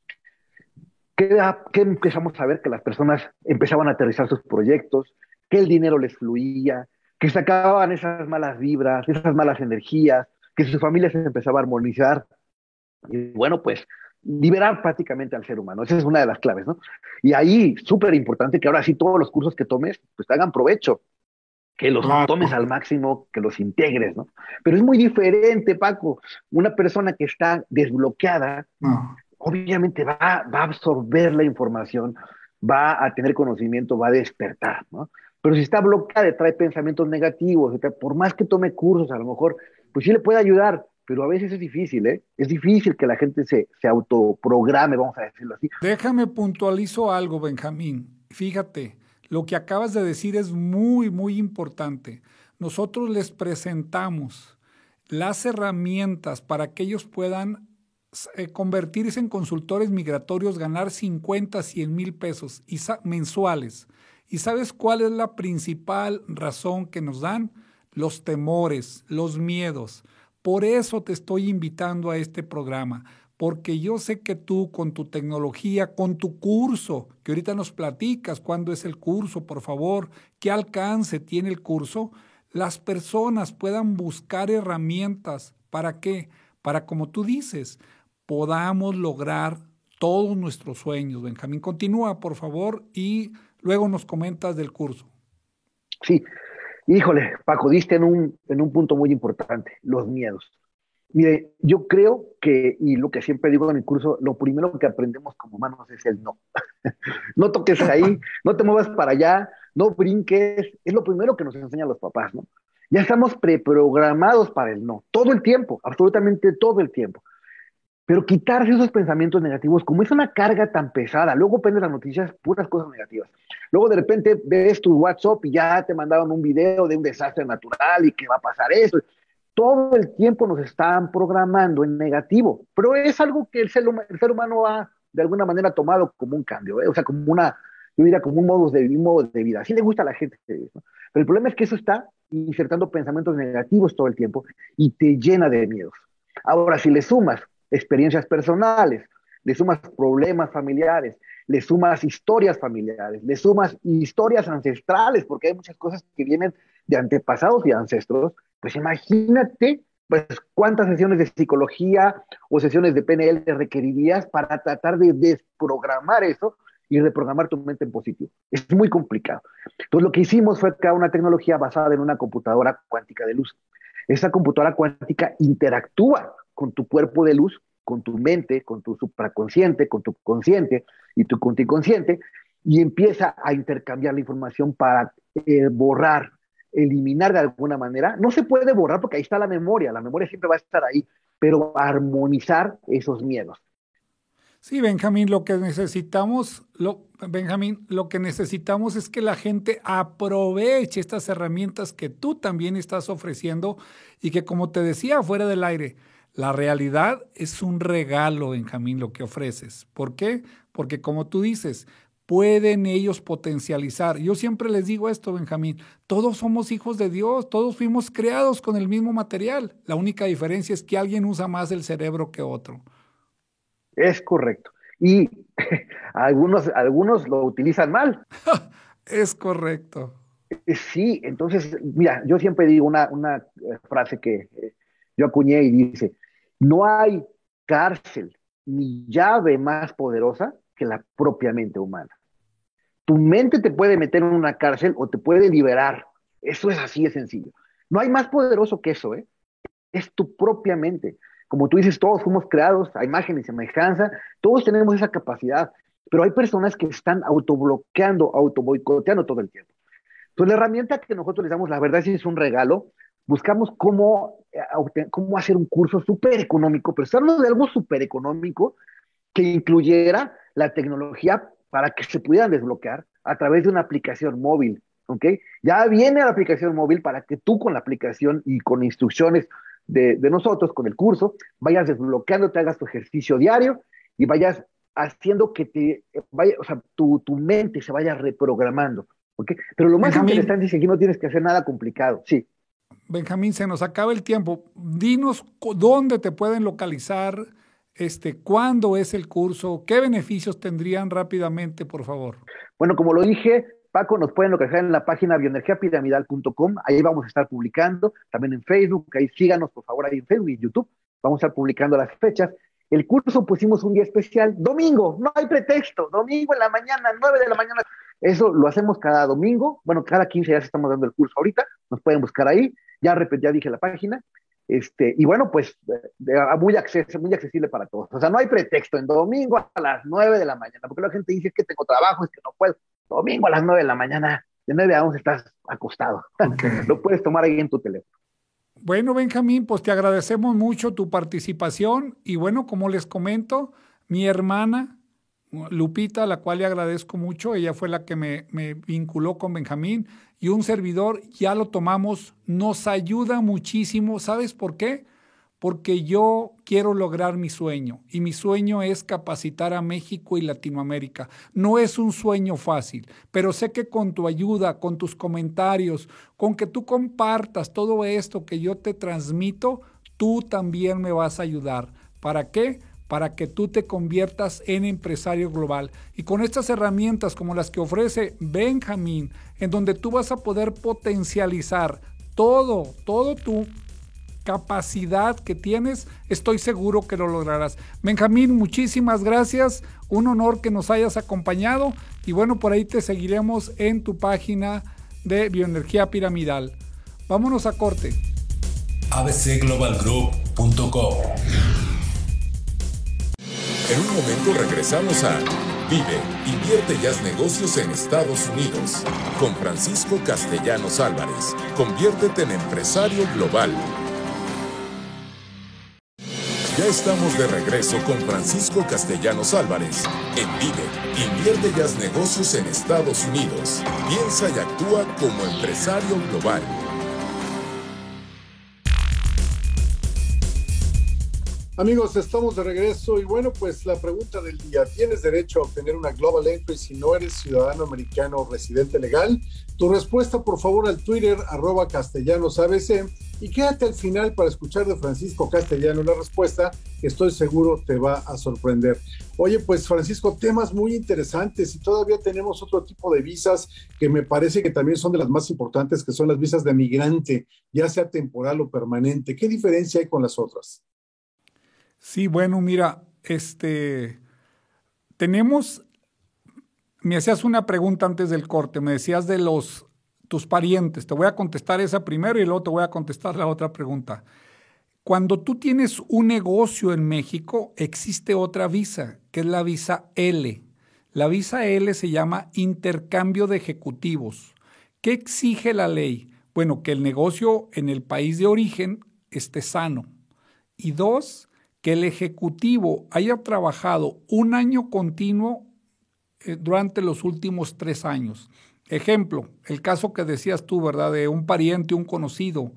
¿Qué, ¿Qué, empezamos a ver? Que las personas empezaban a aterrizar sus proyectos, que el dinero les fluía, que se acababan esas malas vibras, esas malas energías, que su familia se empezaba a armonizar. Y bueno, pues liberar prácticamente al ser humano. Esa es una de las claves, ¿no? Y ahí, súper importante que ahora sí todos los cursos que tomes, pues te hagan provecho. que los tomes al máximo, que los integres, ¿no? Pero es muy diferente, Paco. Una persona que está desbloqueada, obviamente va, va, a absorber la información, va a tener conocimiento, va a despertar, ¿no? Pero si está bloqueada, trae pensamientos negativos, por más que tome cursos, a lo mejor, pues sí le puede ayudar, pero a veces es difícil, ¿eh? Es difícil que la gente se, se autoprograme, vamos a decirlo así. Déjame puntualizo algo, Benjamín. Fíjate, lo que acabas de decir es muy, muy importante. Nosotros les presentamos las herramientas para que ellos puedan eh, convertirse en consultores migratorios, ganar 50, 100 mil pesos mensuales. ¿Y sabes cuál es la principal razón que nos dan? Los temores, los miedos. Por eso te estoy invitando a este programa, porque yo sé que tú con tu tecnología, con tu curso, que ahorita nos platicas cuándo es el curso, por favor, qué alcance tiene el curso, las personas puedan buscar herramientas. ¿Para qué? Para, como tú dices, podamos lograr todos nuestros sueños. Benjamín, continúa, por favor, y luego nos comentas del curso. Sí, Híjole, Paco, diste en un, en un punto muy importante, los miedos. Mire, yo creo que, y lo que siempre digo en el curso, lo primero que aprendemos como humanos es el no. no toques ahí, no te muevas para allá, no brinques. Es lo primero que nos enseñan los papás, ¿no? Ya estamos preprogramados para el no, todo el tiempo, absolutamente todo el tiempo. Pero quitarse esos pensamientos negativos, como es una carga tan pesada, luego prendes las noticias, puras cosas negativas. Luego de repente ves tu WhatsApp y ya te mandaron un video de un desastre natural y que va a pasar eso. Todo el tiempo nos están programando en negativo, pero es algo que el ser, humano ha de alguna manera tomado como un cambio, ¿eh? o sea, como una, yo diría como un modo de, de vida. Así le gusta a la gente. Pero el problema es que eso está insertando pensamientos negativos todo el tiempo y te llena de miedos. Ahora, si le sumas experiencias personales, le sumas problemas familiares, le sumas historias familiares, le sumas historias ancestrales, porque hay muchas cosas que vienen de antepasados y ancestros, pues imagínate pues cuántas sesiones de psicología o sesiones de PNL requerirías para tratar de desprogramar eso y reprogramar tu mente en positivo. Es muy complicado. Entonces lo que hicimos fue crear una tecnología basada en una computadora cuántica de luz. Esa computadora cuántica interactúa con tu cuerpo de luz con tu mente, con tu supraconsciente, con tu consciente y tu inconsciente, y empieza a intercambiar la información para eh, borrar, eliminar de alguna manera. No se puede borrar porque ahí está la memoria, la memoria siempre va a estar ahí, pero armonizar esos miedos. Sí, Benjamín, lo que necesitamos, lo, Benjamín, lo que necesitamos es que la gente aproveche estas herramientas que tú también estás ofreciendo y que, como te decía, fuera del aire, la realidad es un regalo, Benjamín, lo que ofreces. ¿Por qué? Porque como tú dices, pueden ellos potencializar. Yo siempre les digo esto, Benjamín, todos somos hijos de Dios, todos fuimos creados con el mismo material. La única diferencia es que alguien usa más el cerebro que otro. Es correcto. Y algunos, algunos lo utilizan mal. es correcto. Eh, sí, entonces, mira, yo siempre digo una, una eh, frase que eh, yo acuñé y dice, no hay cárcel ni llave más poderosa que la propia mente humana. Tu mente te puede meter en una cárcel o te puede liberar. Eso es así de sencillo. No hay más poderoso que eso, ¿eh? Es tu propia mente. Como tú dices, todos fuimos creados a imagen y semejanza, todos tenemos esa capacidad, pero hay personas que están autobloqueando, autoboicoteando todo el tiempo. Entonces, la herramienta que nosotros les damos, la verdad sí es un regalo, buscamos cómo, cómo hacer un curso súper económico, pero hablando de algo súper económico que incluyera la tecnología para que se pudieran desbloquear a través de una aplicación móvil, ¿ok? Ya viene la aplicación móvil para que tú con la aplicación y con instrucciones de, de nosotros, con el curso, vayas desbloqueando, te hagas tu ejercicio diario y vayas haciendo que te vaya, o sea, tu, tu mente se vaya reprogramando, ¿ok? Pero lo más interesante es que no tienes que hacer nada complicado, sí. Benjamín, se nos acaba el tiempo. Dinos dónde te pueden localizar, este, cuándo es el curso, qué beneficios tendrían rápidamente, por favor. Bueno, como lo dije, Paco, nos pueden localizar en la página bioenergiapiramidal.com, ahí vamos a estar publicando, también en Facebook, ahí síganos por favor ahí en Facebook y YouTube, vamos a estar publicando las fechas. El curso pusimos un día especial, domingo, no hay pretexto, domingo en la mañana, 9 de la mañana, Eso lo hacemos cada domingo, bueno, cada 15 días estamos dando el curso ahorita, nos pueden buscar ahí, ya, ya dije la página, este, y bueno, pues muy, acceso, muy accesible para todos. O sea, no hay pretexto en domingo a las 9 de la mañana, porque la gente dice que tengo trabajo, es que no puedo. Domingo a las 9 de la mañana, de 9 a 11 estás acostado. Lo puedes tomar ahí en tu teléfono. Bueno, Benjamín, pues te agradecemos mucho tu participación y bueno, como les comento, mi hermana Lupita, la cual le agradezco mucho, ella fue la que me, me, vinculó con Benjamín y un servidor, ya lo tomamos, nos ayuda muchísimo, ¿sabes por qué? Porque yo quiero lograr mi sueño y mi sueño es capacitar a México y Latinoamérica. No es un sueño fácil, pero sé que con tu ayuda, con tus comentarios, con que tú compartas todo esto que yo te transmito, tú también me vas a ayudar. ¿Para qué? Para que tú te conviertas en empresario global. Y con estas herramientas como las que ofrece Benjamín, en donde tú vas a poder potencializar todo, todo tu capacidad que tienes, estoy seguro que lo lograrás. Benjamín, muchísimas gracias, un honor que nos hayas acompañado y bueno, por ahí te seguiremos en tu página de Bioenergía Piramidal. Vámonos a corte. abcglobalgroup.com en un momento regresamos a Vive, invierte y haz negocios en Estados Unidos con Francisco Castellanos Álvarez. Conviértete en empresario global. Ya estamos de regreso con Francisco Castellanos Álvarez en Vive, invierte y haz negocios en Estados Unidos. Piensa y actúa como empresario global. Amigos, estamos de regreso y bueno, pues la pregunta del día, ¿tienes derecho a obtener una Global Entry si no eres ciudadano americano o residente legal? Tu respuesta por favor al Twitter arroba castellanos ABC y quédate al final para escuchar de Francisco Castellano la respuesta que estoy seguro te va a sorprender. Oye, pues Francisco, temas muy interesantes y todavía tenemos otro tipo de visas que me parece que también son de las más importantes, que son las visas de migrante, ya sea temporal o permanente. ¿Qué diferencia hay con las otras? Sí, bueno, mira, este, tenemos, me hacías una pregunta antes del corte, me decías de los, tus parientes, te voy a contestar esa primero y luego te voy a contestar la otra pregunta. Cuando tú tienes un negocio en México, existe otra visa, que es la visa L. La visa L se llama intercambio de ejecutivos. ¿Qué exige la ley? Bueno, que el negocio en el país de origen esté sano. Y dos, que el Ejecutivo haya trabajado un año continuo eh, durante los últimos tres años. Ejemplo, el caso que decías tú, ¿verdad? De un pariente, un conocido,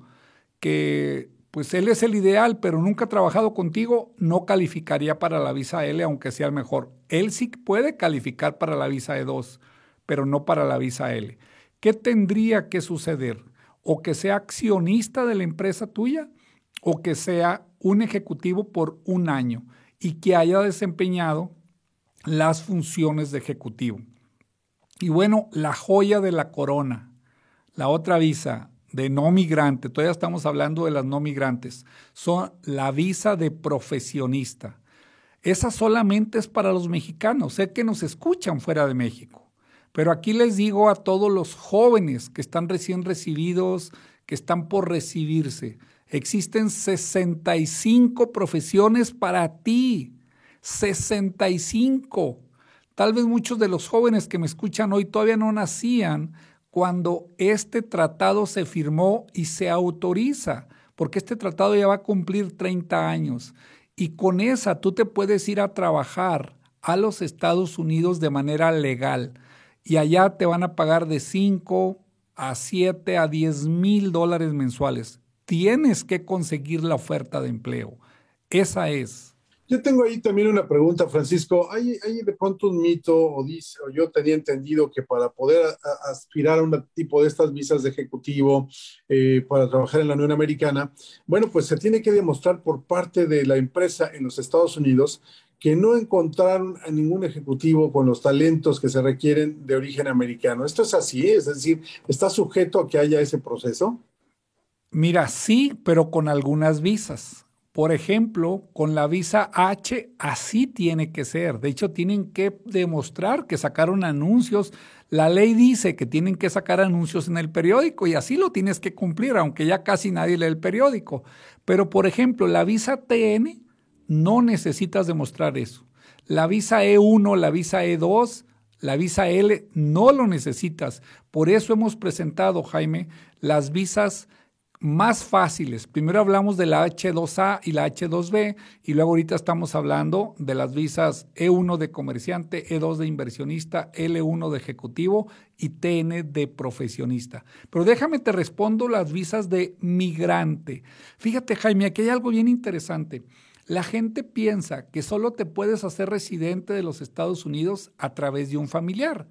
que pues él es el ideal, pero nunca ha trabajado contigo, no calificaría para la visa L, aunque sea el mejor. Él sí puede calificar para la visa E2, pero no para la visa L. ¿Qué tendría que suceder? O que sea accionista de la empresa tuya, o que sea un ejecutivo por un año y que haya desempeñado las funciones de ejecutivo. Y bueno, la joya de la corona, la otra visa de no migrante, todavía estamos hablando de las no migrantes, son la visa de profesionista. Esa solamente es para los mexicanos, sé que nos escuchan fuera de México, pero aquí les digo a todos los jóvenes que están recién recibidos, que están por recibirse, Existen 65 profesiones para ti. 65. Tal vez muchos de los jóvenes que me escuchan hoy todavía no nacían cuando este tratado se firmó y se autoriza, porque este tratado ya va a cumplir 30 años. Y con esa tú te puedes ir a trabajar a los Estados Unidos de manera legal. Y allá te van a pagar de 5 a 7 a 10 mil dólares mensuales tienes que conseguir la oferta de empleo. Esa es. Yo tengo ahí también una pregunta, Francisco. ¿Hay, de pronto un mito o, dice, o yo tenía entendido que para poder aspirar a un tipo de estas visas de ejecutivo eh, para trabajar en la Unión Americana, bueno, pues se tiene que demostrar por parte de la empresa en los Estados Unidos que no encontraron a ningún ejecutivo con los talentos que se requieren de origen americano. ¿Esto es así? Es decir, ¿está sujeto a que haya ese proceso? Mira, sí, pero con algunas visas. Por ejemplo, con la visa H, así tiene que ser. De hecho, tienen que demostrar que sacaron anuncios. La ley dice que tienen que sacar anuncios en el periódico y así lo tienes que cumplir, aunque ya casi nadie lee el periódico. Pero, por ejemplo, la visa TN, no necesitas demostrar eso. La visa E1, la visa E2, la visa L, no lo necesitas. Por eso hemos presentado, Jaime, las visas más fáciles. Primero hablamos de la H2A y la H2B y luego ahorita estamos hablando de las visas E1 de comerciante, E2 de inversionista, L1 de ejecutivo y TN de profesionista. Pero déjame te respondo las visas de migrante. Fíjate Jaime, aquí hay algo bien interesante. La gente piensa que solo te puedes hacer residente de los Estados Unidos a través de un familiar.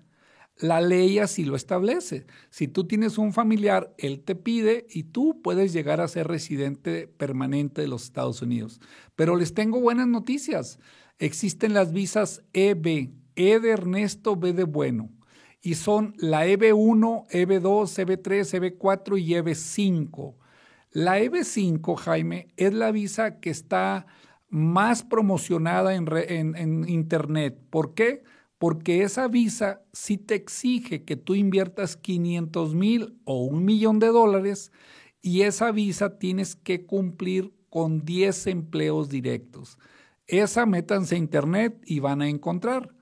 La ley así lo establece. Si tú tienes un familiar, él te pide y tú puedes llegar a ser residente permanente de los Estados Unidos. Pero les tengo buenas noticias. Existen las visas EB, E de Ernesto, B de Bueno. Y son la EB1, EB2, EB3, EB4 y EB5. La EB5, Jaime, es la visa que está más promocionada en, en Internet. ¿Por qué? porque esa visa sí te exige que tú inviertas 500 mil o un millón de dólares y esa visa tienes que cumplir con 10 empleos directos. Esa métanse a internet y van a encontrar.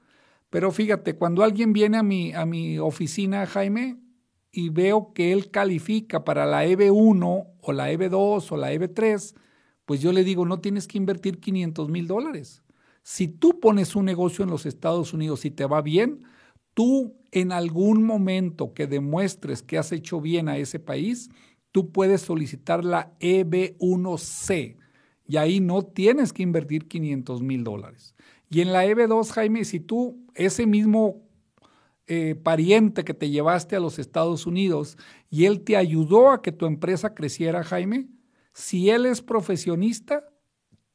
Pero fíjate, cuando alguien viene a mi, a mi oficina, Jaime, y veo que él califica para la EB1 o la EB2 o la EB3, pues yo le digo, no tienes que invertir 500 mil dólares. Si tú pones un negocio en los Estados Unidos y te va bien, tú en algún momento que demuestres que has hecho bien a ese país, tú puedes solicitar la EB1C y ahí no tienes que invertir 500 mil dólares. Y en la EB2, Jaime, si tú, ese mismo eh, pariente que te llevaste a los Estados Unidos y él te ayudó a que tu empresa creciera, Jaime, si él es profesionista,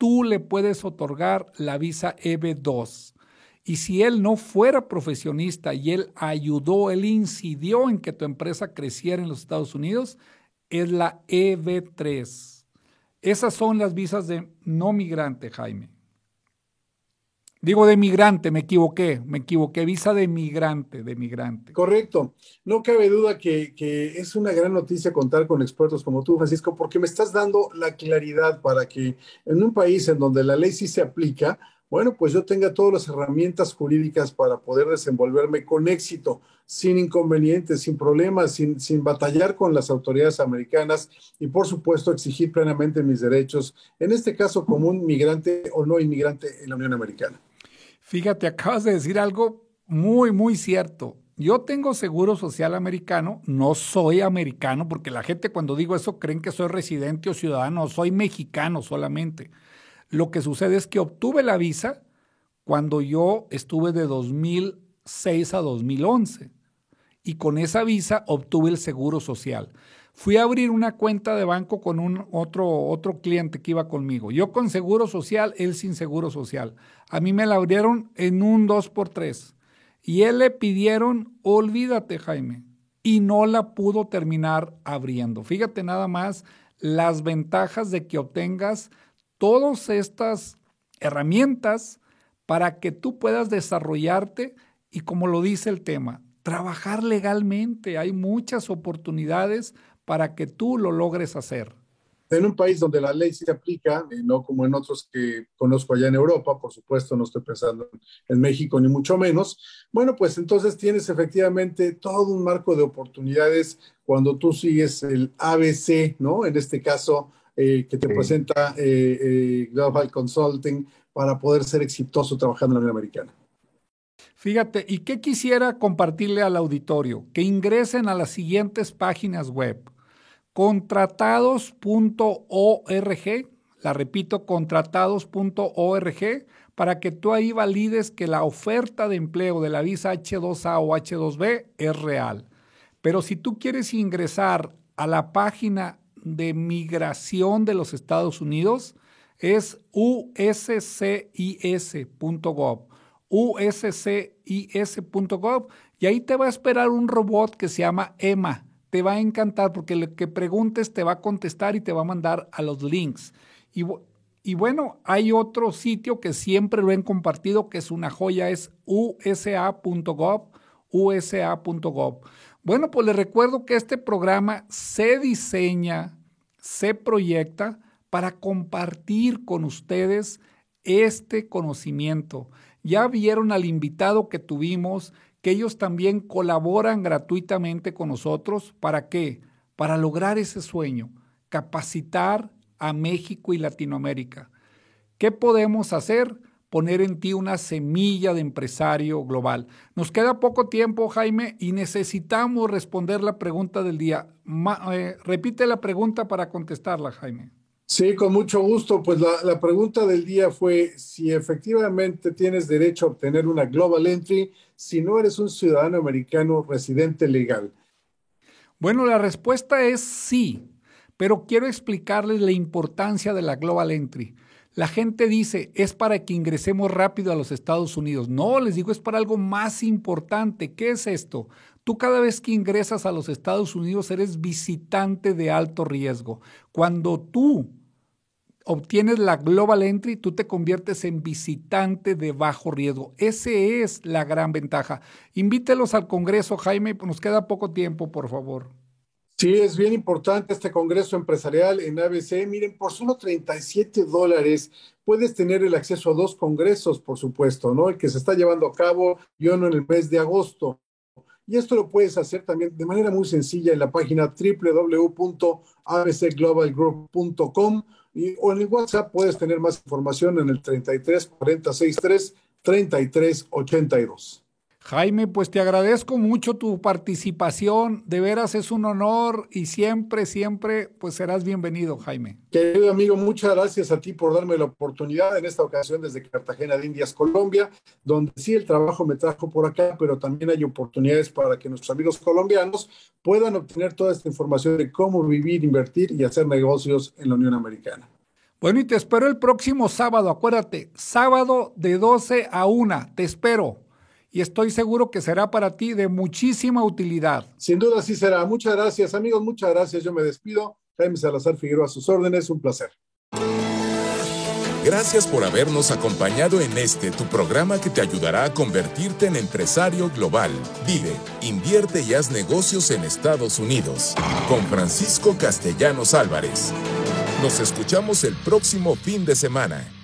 tú le puedes otorgar la visa EB2. Y si él no fuera profesionista y él ayudó, él incidió en que tu empresa creciera en los Estados Unidos, es la EB3. Esas son las visas de no migrante, Jaime. Digo de migrante, me equivoqué, me equivoqué, visa de migrante, de migrante. Correcto. No cabe duda que, es una gran noticia contar con expertos como tú, Francisco, porque me estás dando la claridad para que en un país en donde la ley sí se aplica, bueno, pues yo tenga todas las herramientas jurídicas para poder desenvolverme con éxito, sin inconvenientes, sin problemas, sin, sin batallar con las autoridades americanas y, por supuesto, exigir plenamente mis derechos, en este caso como un migrante o no inmigrante en la Unión Americana. Fíjate, acabas de decir algo muy, muy cierto. Yo tengo seguro social americano, no soy americano, porque la gente cuando digo eso creen que soy residente o ciudadano, soy mexicano solamente. Lo que sucede es que obtuve la visa cuando yo estuve de 2006 a 2011 y con esa visa obtuve el seguro social. Fui a abrir una cuenta de banco con un otro, otro cliente que iba conmigo. Yo con seguro social, él sin seguro social. A mí me la abrieron en un 2x3. Y él le pidieron, olvídate Jaime. Y no la pudo terminar abriendo. Fíjate nada más las ventajas de que obtengas todas estas herramientas para que tú puedas desarrollarte y como lo dice el tema, trabajar legalmente. Hay muchas oportunidades para que tú lo logres hacer? En un país donde la ley se aplica, y no como en otros que conozco allá en Europa, por supuesto, no estoy pensando en México ni mucho menos, bueno, pues entonces tienes efectivamente todo un marco de oportunidades cuando tú sigues el ABC, ¿no? En este caso, eh, que te presenta eh, eh, Global Consulting para poder ser exitoso trabajando en la Unión Americana. Fíjate, ¿y qué quisiera compartirle al auditorio? Que ingresen a las siguientes páginas web contratados.org, la repito, contratados.org, para que tú ahí valides que la oferta de empleo de la visa H2A o H2B es real. Pero si tú quieres ingresar a la página de migración de los Estados Unidos, es uscis.gov uscis.gov y ahí te va a esperar un robot que se llama Emma te va a encantar porque lo que preguntes te va a contestar y te va a mandar a los links. Y, Y bueno, hay otro sitio que siempre lo han compartido, que es una joya, es usa.gov, usa.gov. Bueno, pues les recuerdo que este programa se diseña, se proyecta para compartir con ustedes este conocimiento. Ya vieron al invitado que tuvimos, que ellos también colaboran gratuitamente con nosotros. ¿Para qué? Para lograr ese sueño, capacitar a México y Latinoamérica. ¿Qué podemos hacer? Poner en ti una semilla de empresario global. Nos queda poco tiempo, Jaime, y necesitamos responder la pregunta del día. Eh, repite la pregunta para contestarla, Jaime. Sí, con mucho gusto. Pues la, la, pregunta del día fue si efectivamente tienes derecho a obtener una Global Entry si no eres un ciudadano americano residente legal. Bueno, la respuesta es sí, pero quiero explicarles la importancia de la Global Entry. La gente dice, es para que ingresemos rápido a los Estados Unidos. No, les digo, es para algo más importante. ¿Qué es esto? Tú cada vez que ingresas a los Estados Unidos eres visitante de alto riesgo. Cuando tú obtienes la Global Entry, tú te conviertes en visitante de bajo riesgo. Esa es la gran ventaja. Invítelos al Congreso, Jaime, nos queda poco tiempo, por favor. Sí, es bien importante este Congreso Empresarial en ABC. Miren, por solo 37 dólares puedes tener el acceso a dos congresos, por supuesto, ¿no? El que se está llevando a cabo y uno en el mes de agosto. Y esto lo puedes hacer también de manera muy sencilla en la página www.abcglobalgroup.com o en el WhatsApp puedes tener más información en el 33 40 63 33 82. Jaime, pues te agradezco mucho tu participación, de veras es un honor y siempre, siempre, pues serás bienvenido, Jaime. Querido amigo, muchas gracias a ti por darme la oportunidad en esta ocasión desde Cartagena de Indias, Colombia, donde sí el trabajo me trajo por acá, pero también hay oportunidades para que nuestros amigos colombianos puedan obtener toda esta información de cómo vivir, invertir y hacer negocios en la Unión Americana. Bueno, y te espero el próximo sábado, acuérdate, sábado de 12 a 1, te espero y estoy seguro que será para ti de muchísima utilidad. Sin duda sí será. Muchas gracias, amigos. Muchas gracias. Yo me despido. Jaime Salazar Figueroa a sus órdenes. Un placer. Gracias por habernos acompañado en este tu programa que te ayudará a convertirte en empresario global. Vive, invierte y haz negocios en Estados Unidos. Con Francisco Castellanos Álvarez. Nos escuchamos el próximo fin de semana.